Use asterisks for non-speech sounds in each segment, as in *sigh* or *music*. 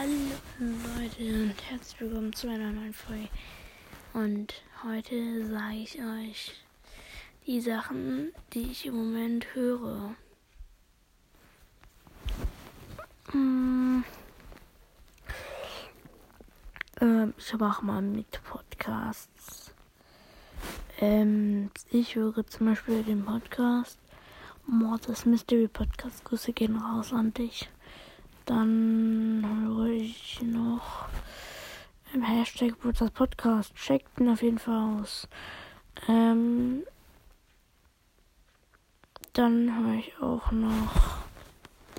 Hallo Leute und herzlich willkommen zu einer neuen Folge. Und heute sage ich euch die Sachen, die ich im Moment höre. Hm. Ähm, ich mache mal mit Podcasts. Ähm, ich höre zum Beispiel den Podcast Mortis Mystery Podcast. Grüße gehen raus an dich. Dann höre ich noch im Hashtag das Podcast. Checkt ihn auf jeden Fall aus. Ähm, dann höre ich auch noch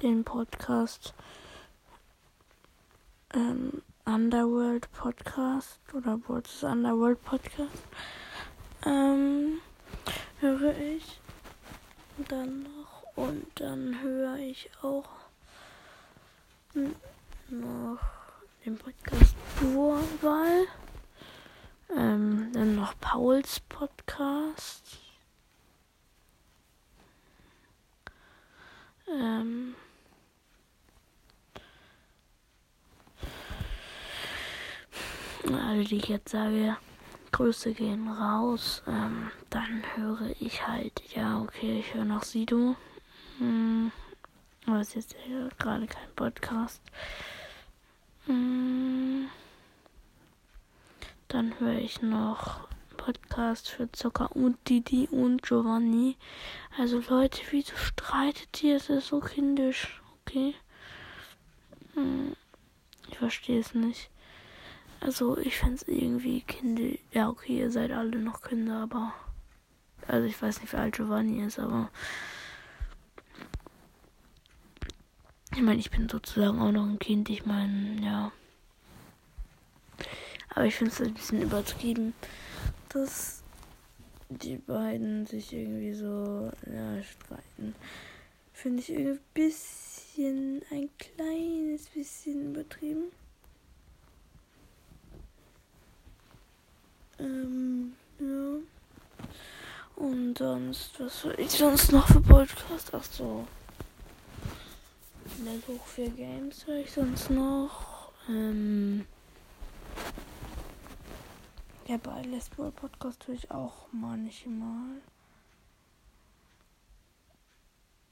den Podcast ähm, Underworld Podcast oder What's Underworld Podcast. Ähm, höre ich dann noch und dann höre ich auch noch den Podcast Urwahl. Ähm, dann noch Pauls Podcast. Ähm, alle, die ich jetzt sage, Grüße gehen raus. Ähm, dann höre ich halt, ja, okay, ich höre noch Sido. Hm. Es ist jetzt ja gerade kein Podcast. Mm. Dann höre ich noch Podcast für Zucker und Didi und Giovanni. Also Leute, wieso streitet ihr? Es ist so kindisch. Okay. Mm. Ich verstehe es nicht. Also ich fände es irgendwie kindisch. Ja, okay, ihr seid alle noch Kinder, aber. Also ich weiß nicht, wie alt Giovanni ist, aber. Ich meine, ich bin sozusagen auch noch ein Kind. Ich meine, ja. Aber ich finde es ein bisschen übertrieben, dass die beiden sich irgendwie so ja, streiten. Finde ich irgendwie ein bisschen, ein kleines bisschen übertrieben. Ähm, ja. Und sonst, was soll ich sonst noch für Podcast? Ach so. Level für Games höre ich sonst noch. Ähm, ja, bei Let's Podcast höre ich auch manchmal.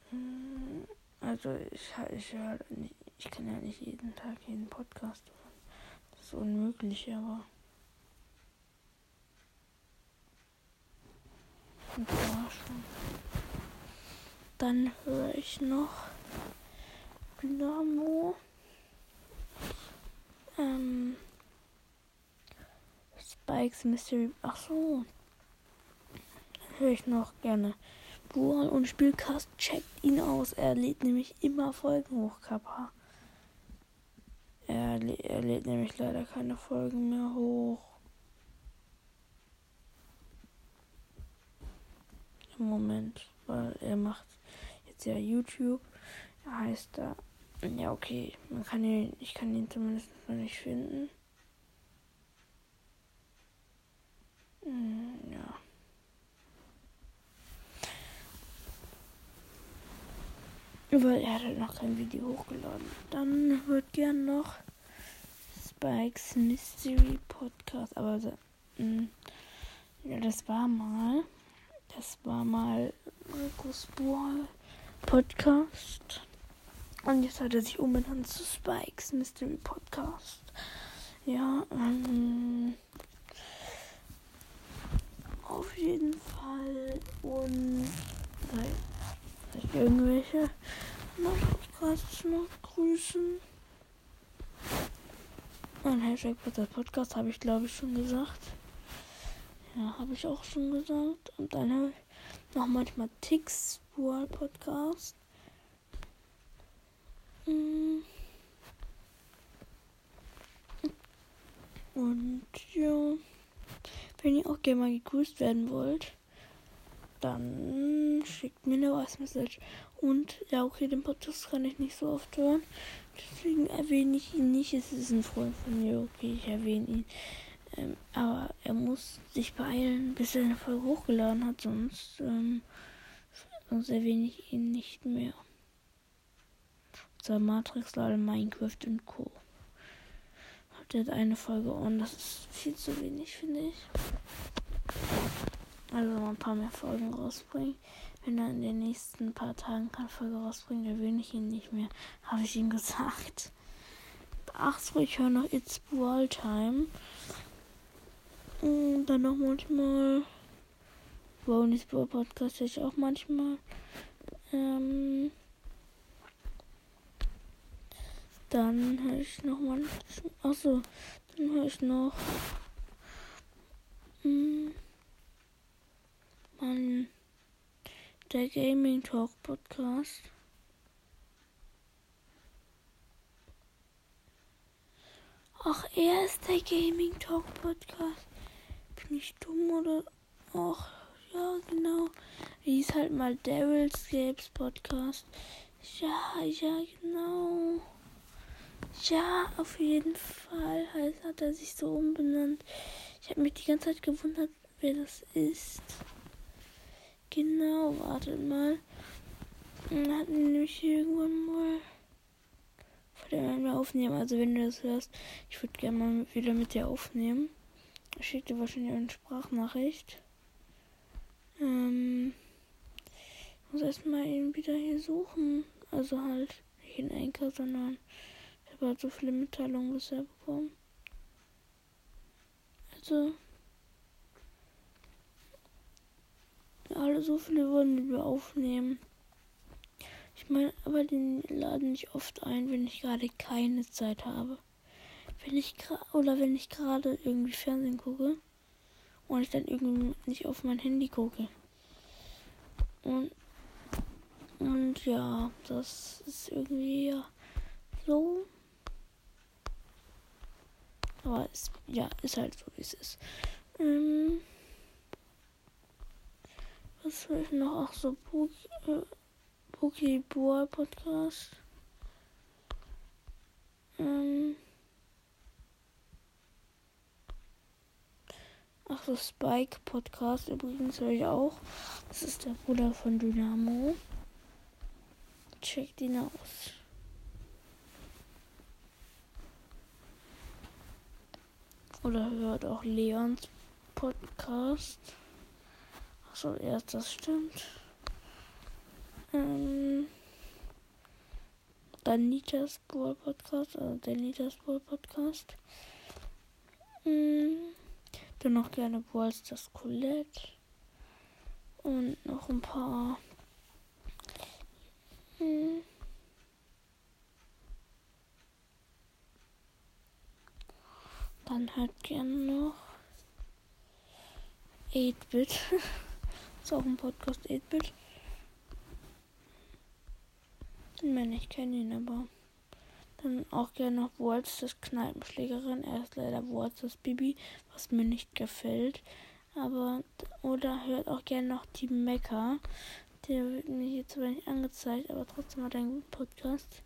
Hm, also ich, ich höre ich kann ja nicht jeden Tag jeden Podcast hören. Das ist unmöglich, aber. Dann höre ich noch Dynamo. Ähm. Spikes Mystery. Ach so. Höre ich noch gerne. Bural und Spielcast checkt ihn aus. Er lädt nämlich immer Folgen hoch, Kappa. Er, er lädt nämlich leider keine Folgen mehr hoch. Im Moment, weil er macht jetzt ja YouTube. Er heißt da ja, okay. Man kann ihn, ich kann ihn zumindest noch nicht finden. Hm, ja. Weil er hat halt noch kein Video hochgeladen. Dann wird gern noch Spikes Mystery Podcast. Aber hm, ja, das war mal. Das war mal Markus Ball Podcast. Und jetzt hat er sich umbenannt zu Spikes Mystery Podcast. Ja, ähm, auf jeden Fall. Und vielleicht irgendwelche Podcasts noch grüßen. Ein Hashtag Podcast habe ich glaube ich schon gesagt. Ja, habe ich auch schon gesagt. Und dann habe ich noch manchmal Tix World Podcast. Mm. Und ja, wenn ihr auch gerne mal gegrüßt werden wollt, dann schickt mir eine Voice Message. Und ja, okay, den Podcast kann ich nicht so oft hören. Deswegen erwähne ich ihn nicht. Es ist ein Freund von mir, okay, ich erwähne ihn. Ähm, aber er muss sich beeilen, bis er eine Folge hochgeladen hat, sonst, ähm, sonst erwähne ich ihn nicht mehr. Zwar Matrix, Lade, Minecraft und Co. Der hat eine Folge und das ist viel zu wenig, finde ich. Also ein paar mehr Folgen rausbringen. Wenn er in den nächsten paar Tagen keine Folge rausbringt, dann will ich ihn nicht mehr. Habe ich ihm *laughs* gesagt. Ach so, ich höre noch It's Brawl Time. Und dann noch manchmal. Brownies Brawl Podcast höre ich auch manchmal. Ähm. Dann höre ich noch mal. Achso, dann höre ich noch. Hm, Mann. Der Gaming Talk Podcast. Ach, er ist der Gaming Talk Podcast. Bin ich dumm oder? Ach, ja, genau. Wie ist halt mal Daryl's Games Podcast. Ja, ja, genau. Ja, auf jeden Fall halt hat er sich so umbenannt. Ich habe mich die ganze Zeit gewundert, wer das ist. Genau, wartet mal. Dann hatten wir nämlich irgendwann mal den wir aufnehmen. Also wenn du das hörst, ich würde gerne mal wieder mit dir aufnehmen. Ich schicke dir wahrscheinlich eine Sprachnachricht. Ähm, ich muss erstmal ihn wieder hier suchen. Also halt nicht in Enker, sondern halt so viele Mitteilungen bisher bekommen. Also alle so viele wollen wir aufnehmen. Ich meine, aber den laden ich oft ein, wenn ich gerade keine Zeit habe. Wenn ich oder wenn ich gerade irgendwie Fernsehen gucke und ich dann irgendwie nicht auf mein Handy gucke. Und und ja, das ist irgendwie so. Aber es, ja, ist halt so, wie es ist. Ähm, was soll ich noch? Ach so, Buch, äh, Pokéball Podcast. Ähm. Ach so, Spike Podcast übrigens höre ich auch. Das ist der Bruder von Dynamo. Checkt ihn aus. Oder hört auch Leons Podcast. Achso, erst das stimmt. Ähm, Danitas Brawl Podcast, also der Nitas Brawl Podcast. Ähm, dann noch gerne Brawls das Colette. Und noch ein paar. Ähm, dann halt gerne noch 8-Bit. *laughs* ist auch ein Podcast 8-Bit. Nein, ich kenne ihn aber. Dann auch gerne noch Waltz, das Kneipenschlägerin. Er ist leider Waltz, das Bibi, was mir nicht gefällt. Aber, oder hört auch gerne noch die Mecker. Der wird mir hier zwar nicht angezeigt, aber trotzdem hat er einen guten Podcast.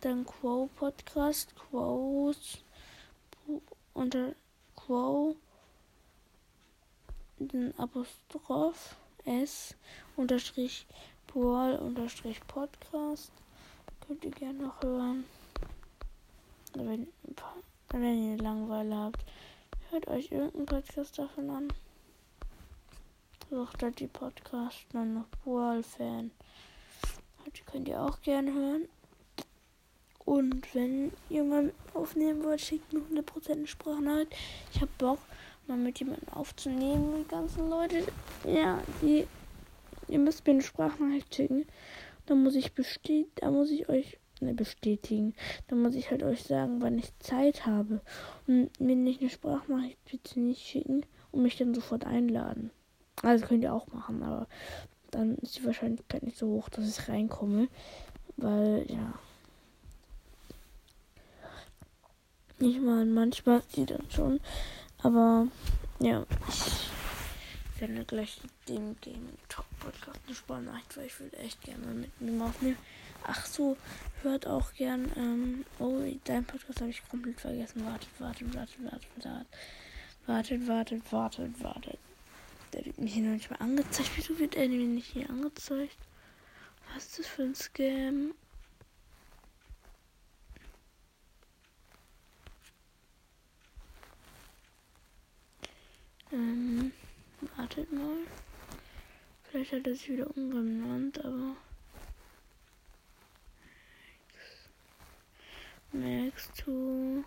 Dann Quo Podcast, Quos, unter Quo, den Apostroph S, unterstrich Brawl-Podcast. Könnt ihr gerne noch hören. Wenn, wenn ihr Langeweile habt, hört euch irgendeinen Podcast davon an. Sucht halt die Podcast, dann noch Brawl-Fan. Die könnt ihr auch gerne hören. Und wenn ihr mal aufnehmen wollt, schickt mir 100% eine Sprachnachricht. Ich habe Bock, mal mit jemandem aufzunehmen. Die ganzen Leute, ja, die Ihr müsst mir eine Sprachnachricht schicken. Dann muss ich bestätigen, da muss ich euch ne, bestätigen. Dann muss ich halt euch sagen, wann ich Zeit habe. Und mir nicht eine Sprachnachricht bitte nicht schicken und mich dann sofort einladen. Also könnt ihr auch machen, aber dann ist die Wahrscheinlichkeit nicht so hoch, dass ich reinkomme. Weil, ja. Ich meine, manchmal sie dann schon. Aber ja, ich werde gleich dem Game Talk Podcast eine Sprachnachricht, weil ich würde echt gerne mal mit ihm aufnehmen. Ach so, hört auch gern. Ähm, oh, dein Podcast habe ich komplett vergessen. Wartet, wartet, wartet, wartet, wartet. Wartet, wartet, wartet, wartet. Der wird mir hier noch nicht mal angezeigt. Wieso wird er mir nicht hier angezeigt? Was ist das für ein Scam? Ähm, wartet mal. Vielleicht hat er sich wieder umbenannt, aber. Next to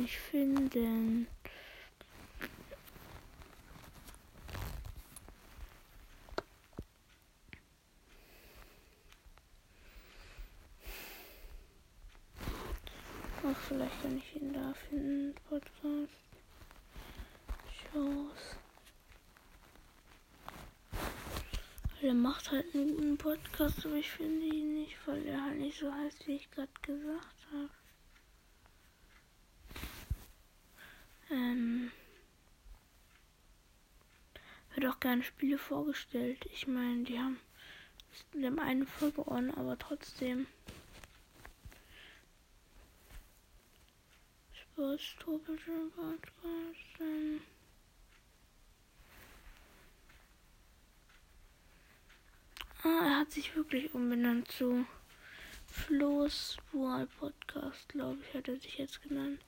nicht finden. Ach, vielleicht kann ich ihn da finden. Podcast. Shows. Er macht halt einen guten Podcast, aber ich finde ihn nicht, weil er halt nicht so heißt, wie ich gerade gesagt habe. Ähm. Gerne Spiele vorgestellt. Ich meine, die haben, die haben eine verloren, aber trotzdem. Sporttropische Podcast. Ah, er hat sich wirklich umbenannt zu Flo's Wall Podcast, glaube ich, hat er sich jetzt genannt.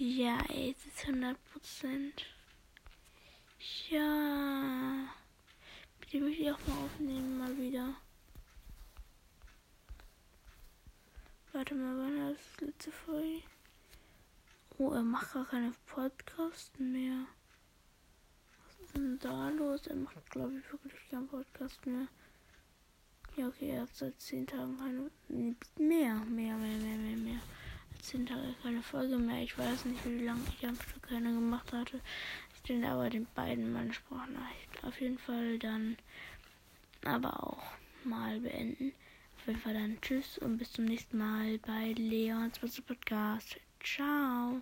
Ja, es ist 100 Prozent. Ja. Bitte möchte ich auch mal aufnehmen, mal wieder. Warte mal, wann war das letzte Folge? Oh, er macht gar keine Podcasts mehr. Was ist denn da los? Er macht, glaube ich, wirklich keinen Podcast mehr. Ja, okay, er hat seit 10 Tagen keine. Mehr, mehr, mehr, mehr, mehr, mehr. 10 Tage keine Folge mehr. Ich weiß nicht, wie lange ich am Stück keine gemacht hatte. Ich stelle aber den beiden meine Sprachnachricht auf jeden Fall dann aber auch mal beenden. Auf jeden Fall dann tschüss und bis zum nächsten Mal bei Leons Podcast. Ciao.